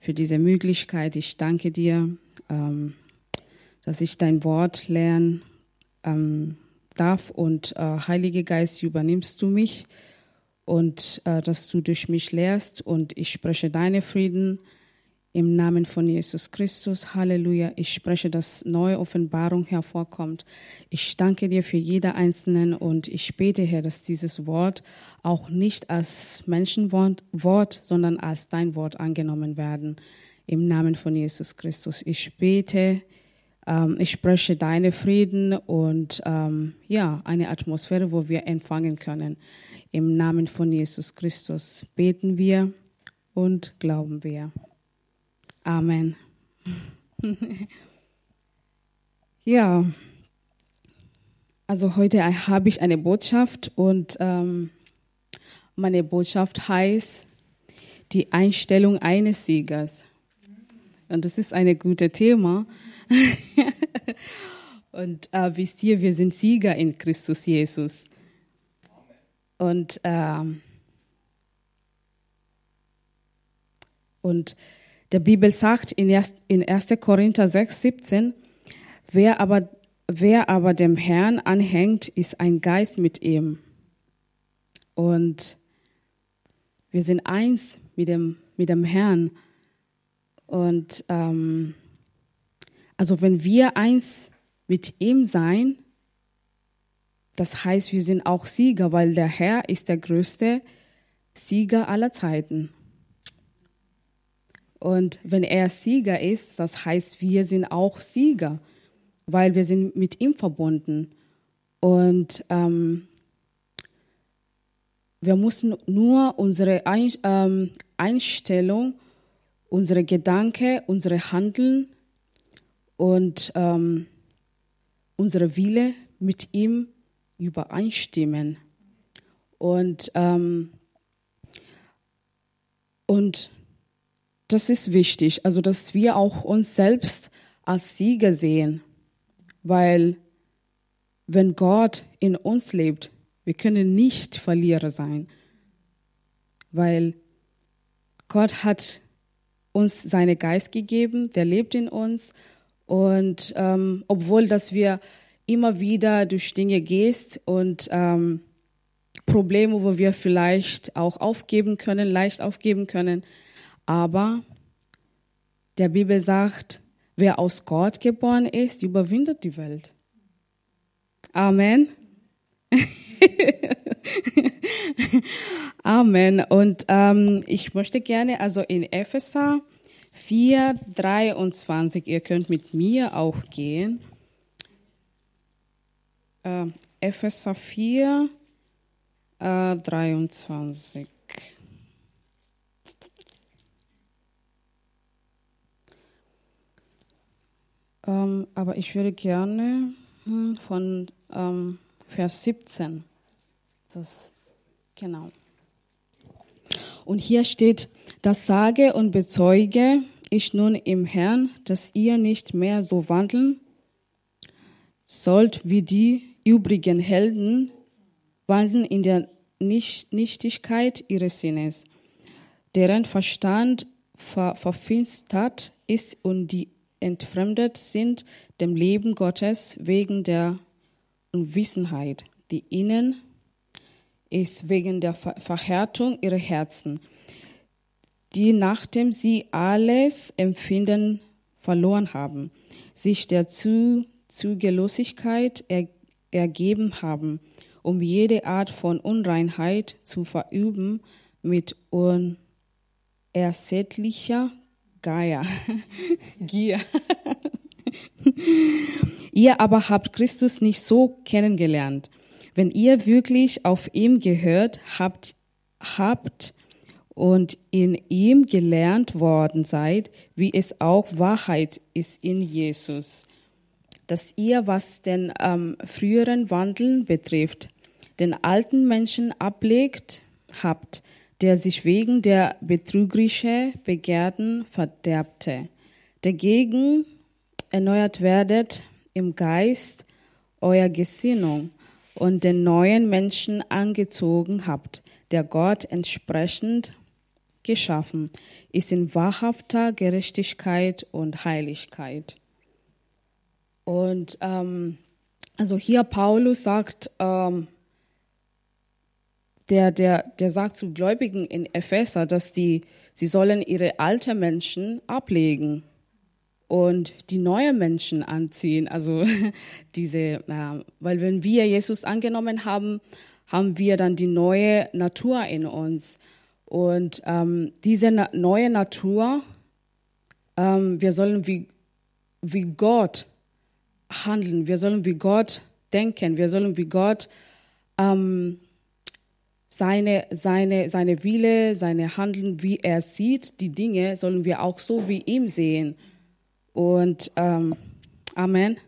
für diese Möglichkeit. Ich danke dir, ähm, dass ich dein Wort lernen ähm, darf und äh, Heilige Geist, übernimmst du mich und äh, dass du durch mich lehrst und ich spreche deine Frieden im Namen von Jesus Christus. Halleluja. Ich spreche, dass neue Offenbarung hervorkommt. Ich danke dir für jeder Einzelnen und ich bete, Herr, dass dieses Wort auch nicht als Menschenwort, Wort, sondern als dein Wort angenommen werden. Im Namen von Jesus Christus. Ich bete, ähm, ich spreche deine Frieden und ähm, ja, eine Atmosphäre, wo wir empfangen können. Im Namen von Jesus Christus beten wir und glauben wir. Amen. ja, also heute habe ich eine Botschaft und ähm, meine Botschaft heißt die Einstellung eines Siegers. Und das ist ein gutes Thema. und äh, wisst ihr, wir sind Sieger in Christus Jesus. Und, äh, und der Bibel sagt in 1. Korinther 6, 17, wer aber, wer aber dem Herrn anhängt, ist ein Geist mit ihm. Und wir sind eins mit dem, mit dem Herrn. Und ähm, also wenn wir eins mit ihm sein, das heißt, wir sind auch Sieger, weil der Herr ist der größte Sieger aller Zeiten. Und wenn er Sieger ist, das heißt, wir sind auch Sieger, weil wir sind mit ihm verbunden. Und ähm, wir müssen nur unsere ähm, Einstellung, unsere Gedanken, unsere Handeln und ähm, unsere Wille mit ihm übereinstimmen. Und, ähm, und das ist wichtig, also dass wir auch uns selbst als Sieger sehen, weil wenn Gott in uns lebt, wir können nicht Verlierer sein, weil Gott hat uns seinen Geist gegeben, der lebt in uns. Und ähm, obwohl dass wir immer wieder durch Dinge gehst und ähm, Probleme, wo wir vielleicht auch aufgeben können, leicht aufgeben können, aber der Bibel sagt, wer aus Gott geboren ist, überwindet die Welt. Amen. Amen. Und ähm, ich möchte gerne also in Epheser 4, 23, ihr könnt mit mir auch gehen. Äh, Epheser 4, äh, 23. Ähm, aber ich würde gerne hm, von ähm, Vers 17. Das, genau. Und hier steht, das sage und bezeuge ich nun im Herrn, dass ihr nicht mehr so wandeln sollt wie die übrigen Helden, wandeln in der Nichtigkeit ihres Sinnes, deren Verstand ver verfinstert ist und die entfremdet sind dem Leben Gottes wegen der Unwissenheit, die ihnen ist wegen der Verhärtung ihrer Herzen, die nachdem sie alles Empfinden verloren haben, sich der Zügellosigkeit er, ergeben haben, um jede Art von Unreinheit zu verüben mit unersättlicher Gaia, Gier. ihr aber habt Christus nicht so kennengelernt. Wenn ihr wirklich auf ihm gehört habt, habt und in ihm gelernt worden seid, wie es auch Wahrheit ist in Jesus, dass ihr, was den ähm, früheren Wandeln betrifft, den alten Menschen ablegt habt, der sich wegen der betrügerischen Begehrten verderbte. Dagegen erneuert werdet im Geist euer Gesinnung und den neuen Menschen angezogen habt, der Gott entsprechend geschaffen, ist in wahrhafter Gerechtigkeit und Heiligkeit. Und ähm, also hier Paulus sagt, ähm, der, der, der sagt zu Gläubigen in Epheser, dass die, sie sollen ihre alten Menschen ablegen und die neuen Menschen anziehen. Also diese, äh, weil wenn wir Jesus angenommen haben, haben wir dann die neue Natur in uns. Und ähm, diese na neue Natur, ähm, wir sollen wie, wie Gott handeln, wir sollen wie Gott denken, wir sollen wie Gott ähm, seine, seine, seine Wille, seine Handeln, wie er sieht, die Dinge, sollen wir auch so wie ihm sehen. Und ähm, Amen.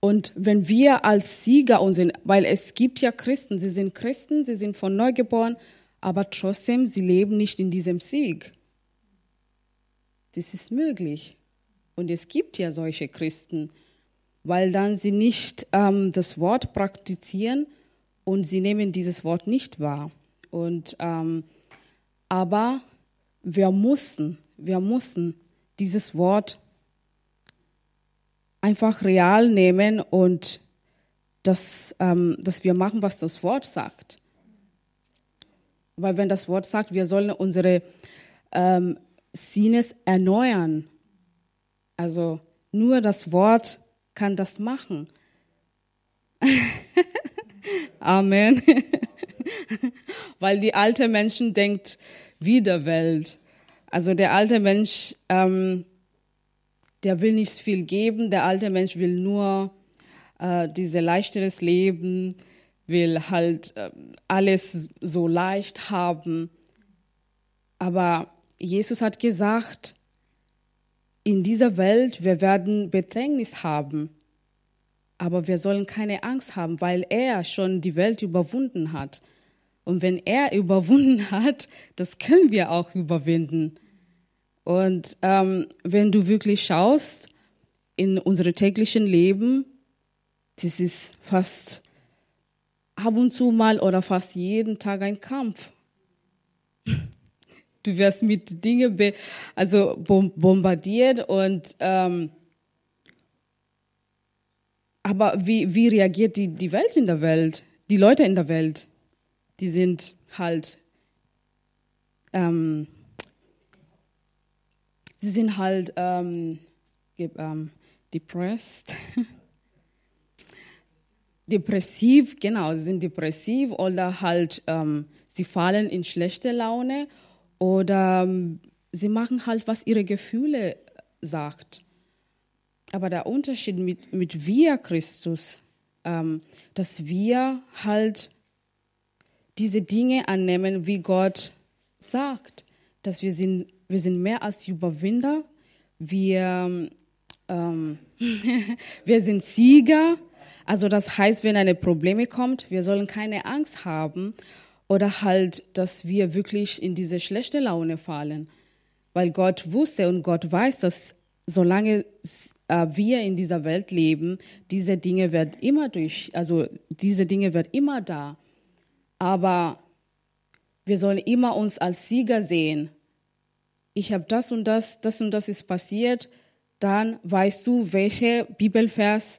Und wenn wir als Sieger uns sind, weil es gibt ja Christen, sie sind Christen, sie sind von neu geboren, aber trotzdem, sie leben nicht in diesem Sieg. Das ist möglich. Und es gibt ja solche Christen, weil dann sie nicht ähm, das Wort praktizieren und sie nehmen dieses Wort nicht wahr. Und, ähm, aber wir mussten, wir mussten dieses Wort einfach real nehmen und das, ähm, dass wir machen, was das Wort sagt. Weil wenn das Wort sagt, wir sollen unsere ähm, Sinnes erneuern, also nur das Wort kann das machen. Amen. Weil die alte Menschen denkt wie der Welt. Also der alte Mensch, ähm, der will nicht viel geben. Der alte Mensch will nur äh, dieses leichteres Leben, will halt äh, alles so leicht haben. Aber Jesus hat gesagt, in dieser Welt, wir werden Bedrängnis haben, aber wir sollen keine Angst haben, weil er schon die Welt überwunden hat. Und wenn er überwunden hat, das können wir auch überwinden. Und ähm, wenn du wirklich schaust in unserem täglichen Leben, das ist fast ab und zu mal oder fast jeden Tag ein Kampf. Du wirst mit Dingen also bombardiert und ähm, aber wie, wie reagiert die, die Welt in der Welt, die Leute in der Welt? Die sind halt, ähm, sie sind halt ähm, ähm, depressed. depressiv, genau, sie sind depressiv oder halt, ähm, sie fallen in schlechte Laune oder ähm, sie machen halt, was ihre Gefühle sagt. Aber der Unterschied mit, mit wir Christus, ähm, dass wir halt diese Dinge annehmen, wie Gott sagt, dass wir sind, wir sind mehr als Überwinder, wir, ähm, wir sind Sieger. Also das heißt, wenn eine Probleme kommt, wir sollen keine Angst haben oder halt, dass wir wirklich in diese schlechte Laune fallen. Weil Gott wusste und Gott weiß, dass solange äh, wir in dieser Welt leben, diese Dinge werden immer durch, also diese Dinge werden immer da. Aber wir sollen immer uns als Sieger sehen. Ich habe das und das, das und das ist passiert. Dann weißt du, welche Bibelvers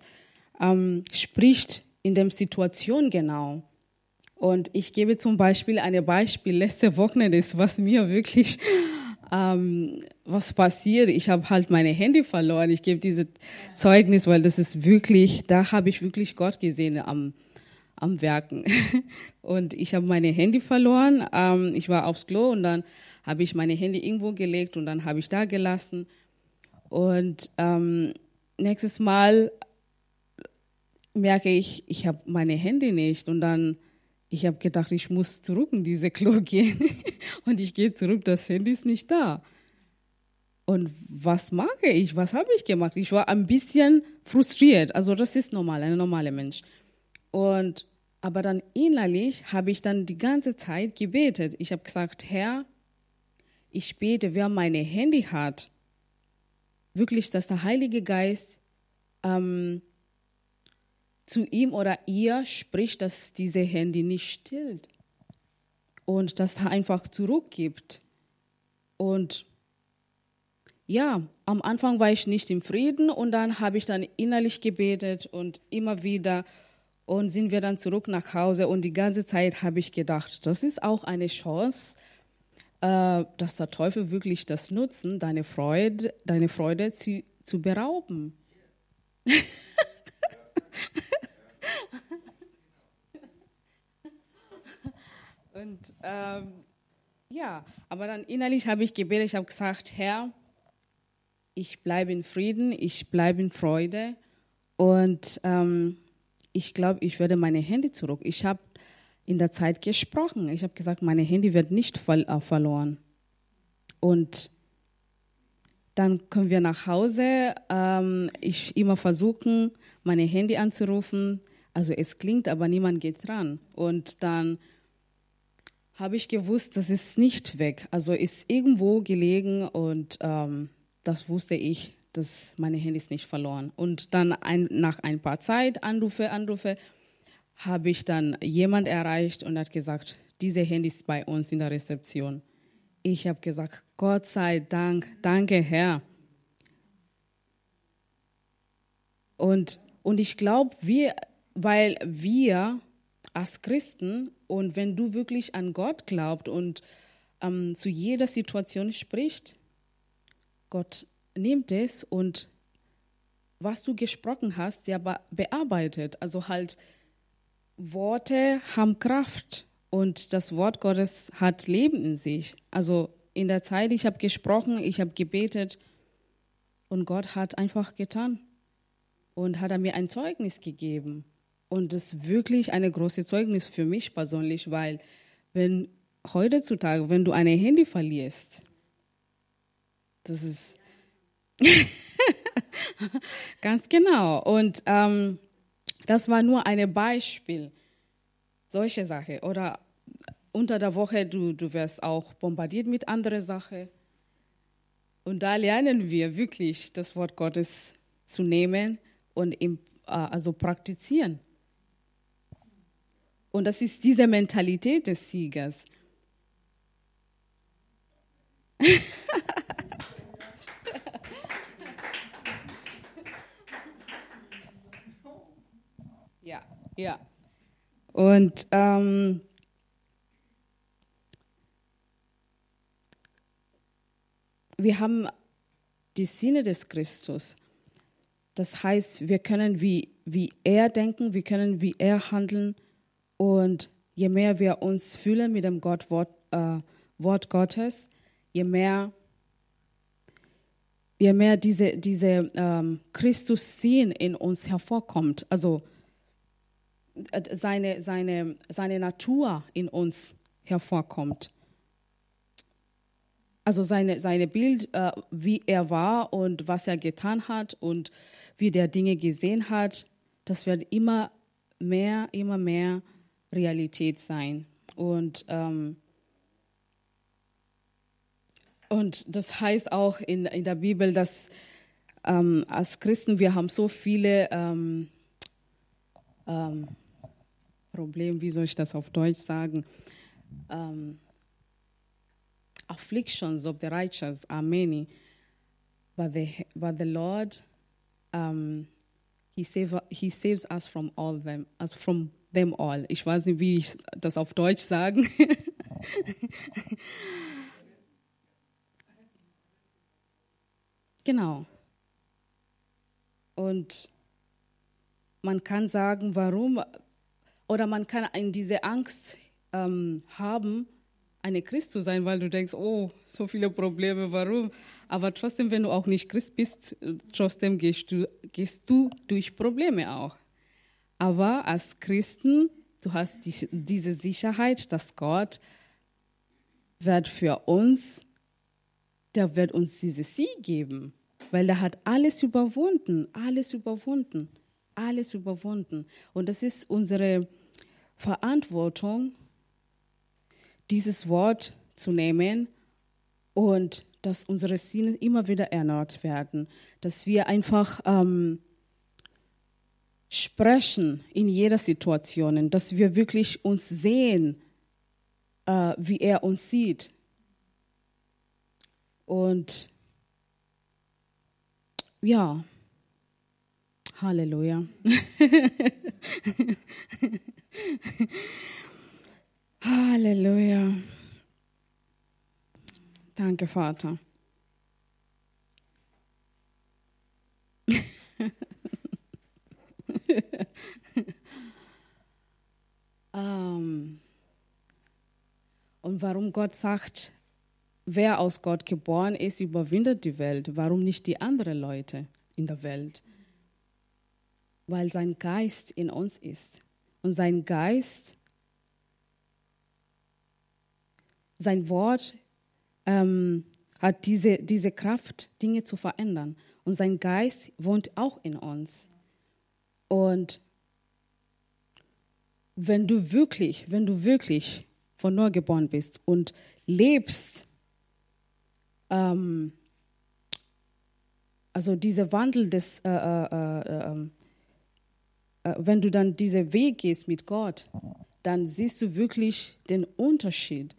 ähm, spricht in der Situation genau. Und ich gebe zum Beispiel ein Beispiel. Letzte Wochenende ist, was mir wirklich, ähm, was passiert. Ich habe halt meine Handy verloren. Ich gebe dieses Zeugnis, weil das ist wirklich, da habe ich wirklich Gott gesehen am, am Werken. Und ich habe meine Handy verloren. Ähm, ich war aufs Klo und dann habe ich meine Handy irgendwo gelegt und dann habe ich da gelassen. Und ähm, nächstes Mal merke ich, ich habe meine Handy nicht und dann ich habe gedacht, ich muss zurück in diese Klo gehen. und ich gehe zurück, das Handy ist nicht da. Und was mache ich? Was habe ich gemacht? Ich war ein bisschen frustriert. Also das ist normal, ein normaler Mensch. Und aber dann innerlich habe ich dann die ganze Zeit gebetet. Ich habe gesagt, Herr, ich bete, wer meine Handy hat, wirklich, dass der Heilige Geist ähm, zu ihm oder ihr spricht, dass diese Handy nicht stillt. und das einfach zurückgibt. Und ja, am Anfang war ich nicht im Frieden und dann habe ich dann innerlich gebetet und immer wieder und sind wir dann zurück nach Hause und die ganze Zeit habe ich gedacht, das ist auch eine Chance, äh, dass der Teufel wirklich das nutzen, deine Freude, deine Freude zu, zu berauben. und ähm, ja, aber dann innerlich habe ich gebetet, ich habe gesagt, Herr, ich bleibe in Frieden, ich bleibe in Freude und ähm, ich glaube, ich werde meine Handy zurück. Ich habe in der Zeit gesprochen. Ich habe gesagt, meine Handy wird nicht äh, verloren. Und dann kommen wir nach Hause. Ähm, ich immer versuchen, meine Handy anzurufen. Also es klingt, aber niemand geht dran. Und dann habe ich gewusst, das ist nicht weg. Also ist irgendwo gelegen und ähm, das wusste ich, dass meine Handys nicht verloren. Und dann ein, nach ein paar Zeit, Anrufe, Anrufe, habe ich dann jemand erreicht und hat gesagt, diese Handys bei uns in der Rezeption. Ich habe gesagt, Gott sei Dank, danke Herr. Und, und ich glaube, wir, weil wir als Christen und wenn du wirklich an Gott glaubst und ähm, zu jeder Situation sprichst, Gott nimmt es und was du gesprochen hast, ja bearbeitet. Also halt, Worte haben Kraft und das Wort Gottes hat Leben in sich. Also in der Zeit, ich habe gesprochen, ich habe gebetet und Gott hat einfach getan und hat mir ein Zeugnis gegeben. Und das ist wirklich eine große Zeugnis für mich persönlich, weil wenn heutzutage, wenn du ein Handy verlierst, das ist Ganz genau. Und ähm, das war nur ein Beispiel. Solche Sache. Oder unter der Woche, du, du wirst auch bombardiert mit anderen Sachen. Und da lernen wir wirklich, das Wort Gottes zu nehmen und im, äh, also praktizieren. Und das ist diese Mentalität des Siegers. Ja. Und ähm, wir haben die Sinne des Christus. Das heißt, wir können wie, wie er denken, wir können wie er handeln. Und je mehr wir uns fühlen mit dem Gott, Wort, äh, Wort Gottes, je mehr, je mehr diese, diese ähm, Christus-Sinn in uns hervorkommt. Also äh, seine, seine, seine Natur in uns hervorkommt. Also seine, seine Bild, äh, wie er war und was er getan hat und wie der Dinge gesehen hat, das wird immer mehr, immer mehr Realität sein. Und, ähm, und das heißt auch in, in der Bibel, dass ähm, als Christen wir haben so viele ähm, ähm, Problem, wie soll ich das auf Deutsch sagen? Ähm, afflictions of the righteous are many, but the, but the Lord, he, save, he saves us from all them, as from them all. Ich weiß nicht, wie ich das auf Deutsch sagen. genau. Und man kann sagen, warum oder man kann diese Angst ähm, haben, eine Christ zu sein, weil du denkst, oh, so viele Probleme, warum? Aber trotzdem, wenn du auch nicht Christ bist, trotzdem gehst du, gehst du durch Probleme auch. Aber als Christen, du hast die, diese Sicherheit, dass Gott wird für uns, der wird uns diese Sieg geben, weil er hat alles überwunden, alles überwunden alles überwunden. Und das ist unsere Verantwortung, dieses Wort zu nehmen und dass unsere Sinne immer wieder erneuert werden, dass wir einfach ähm, sprechen in jeder Situation, dass wir wirklich uns sehen äh, wie er uns sieht. Und ja, Halleluja. Halleluja. Danke, Vater. um, und warum Gott sagt, wer aus Gott geboren ist, überwindet die Welt. Warum nicht die anderen Leute in der Welt? Weil sein Geist in uns ist. Und sein Geist, sein Wort ähm, hat diese, diese Kraft, Dinge zu verändern. Und sein Geist wohnt auch in uns. Und wenn du wirklich, wenn du wirklich von neu geboren bist und lebst, ähm, also dieser Wandel des, äh, äh, äh, ähm, äh, wenn du dann diesen Weg gehst mit Gott, dann siehst du wirklich den Unterschied.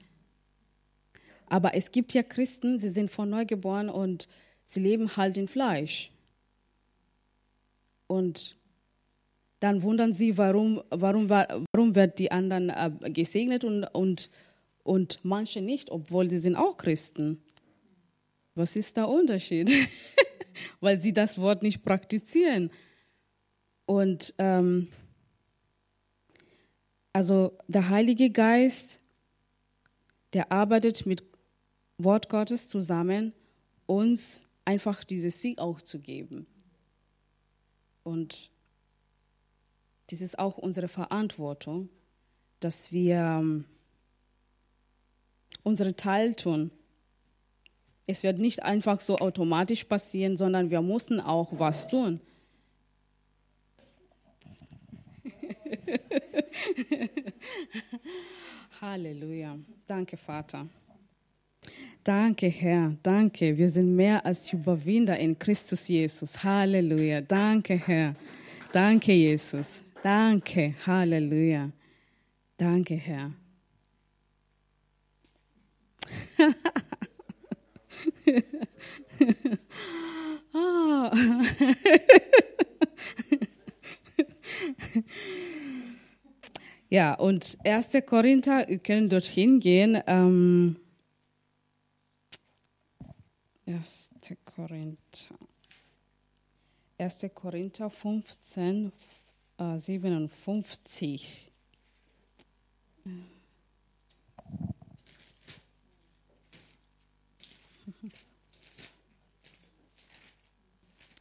Aber es gibt ja Christen, sie sind von neu geboren und sie leben halt in Fleisch. Und dann wundern sie, warum, warum, warum wird die anderen äh, gesegnet und, und, und manche nicht, obwohl sie sind auch Christen. Was ist der Unterschied? Weil sie das Wort nicht praktizieren. Und ähm, also der Heilige Geist, der arbeitet mit Wort Gottes zusammen, uns einfach dieses Sieg auch zu geben. Und dies ist auch unsere Verantwortung, dass wir ähm, unsere Teil tun. Es wird nicht einfach so automatisch passieren, sondern wir müssen auch was tun. Halleluja. Danke, Vater. Danke, Herr. Danke. Wir sind mehr als Überwinder in Christus Jesus. Halleluja. Danke, Herr. Danke, Jesus. Danke. Halleluja. Danke, Herr. ja, und 1. Korinther, wir können dorthin gehen. Ähm, 1. Korinther. 1. Korinther 15, äh, 57.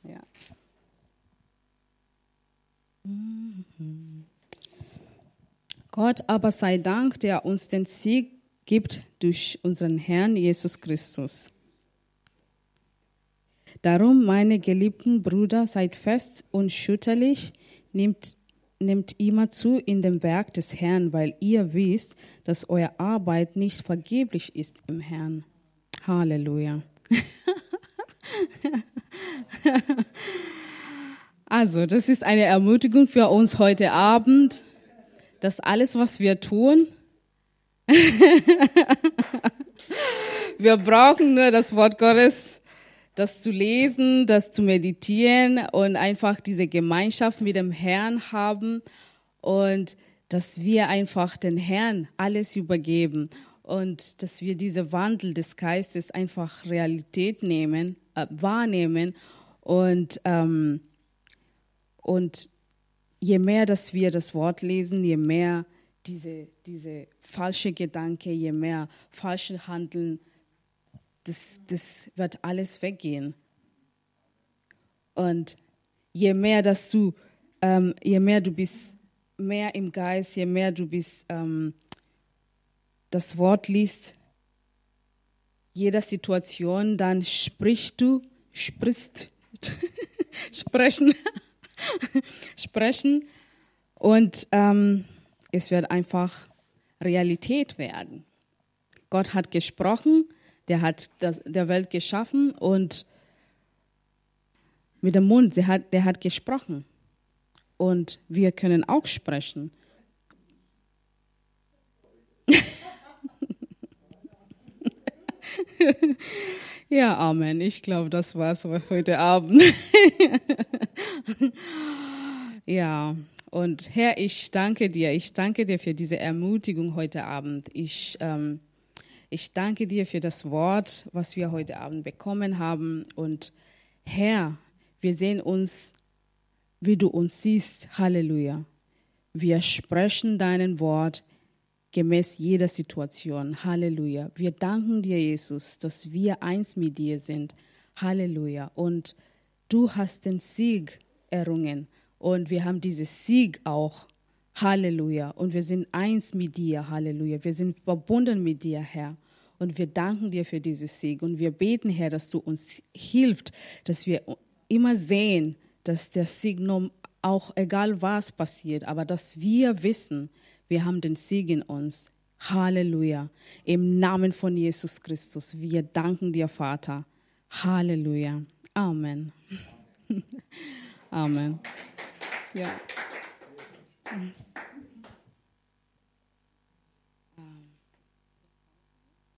Ja. Gott aber sei Dank, der uns den Sieg gibt durch unseren Herrn Jesus Christus. Darum, meine geliebten Brüder, seid fest und schütterlich, nehmt, nehmt immer zu in dem Werk des Herrn, weil ihr wisst, dass eure Arbeit nicht vergeblich ist im Herrn. Halleluja. also, das ist eine Ermutigung für uns heute Abend, dass alles, was wir tun, wir brauchen nur das Wort Gottes das zu lesen, das zu meditieren und einfach diese Gemeinschaft mit dem Herrn haben und dass wir einfach den Herrn alles übergeben und dass wir diese Wandel des Geistes einfach Realität nehmen, äh, wahrnehmen und, ähm, und je mehr, dass wir das Wort lesen, je mehr diese, diese falsche Gedanke, je mehr falsche Handeln das, das wird alles weggehen. Und je mehr, dass du, ähm, je mehr du bist, mehr im Geist, je mehr du bist, ähm, das Wort liest, jeder Situation, dann sprichst du, sprichst, sprechen, sprechen und ähm, es wird einfach Realität werden. Gott hat gesprochen der hat das, der Welt geschaffen und mit dem Mund, der hat, der hat gesprochen. Und wir können auch sprechen. ja, Amen. Ich glaube, das war's heute Abend. ja, und Herr, ich danke dir. Ich danke dir für diese Ermutigung heute Abend. Ich, ähm, ich danke dir für das Wort, was wir heute Abend bekommen haben. Und Herr, wir sehen uns, wie du uns siehst. Halleluja. Wir sprechen deinen Wort gemäß jeder Situation. Halleluja. Wir danken dir, Jesus, dass wir eins mit dir sind. Halleluja. Und du hast den Sieg errungen. Und wir haben diesen Sieg auch. Halleluja. Und wir sind eins mit dir. Halleluja. Wir sind verbunden mit dir, Herr. Und wir danken dir für diesen Sieg. Und wir beten, Herr, dass du uns hilfst, dass wir immer sehen, dass der Sieg auch egal was passiert, aber dass wir wissen, wir haben den Sieg in uns. Halleluja. Im Namen von Jesus Christus. Wir danken dir, Vater. Halleluja. Amen. Amen. Ja.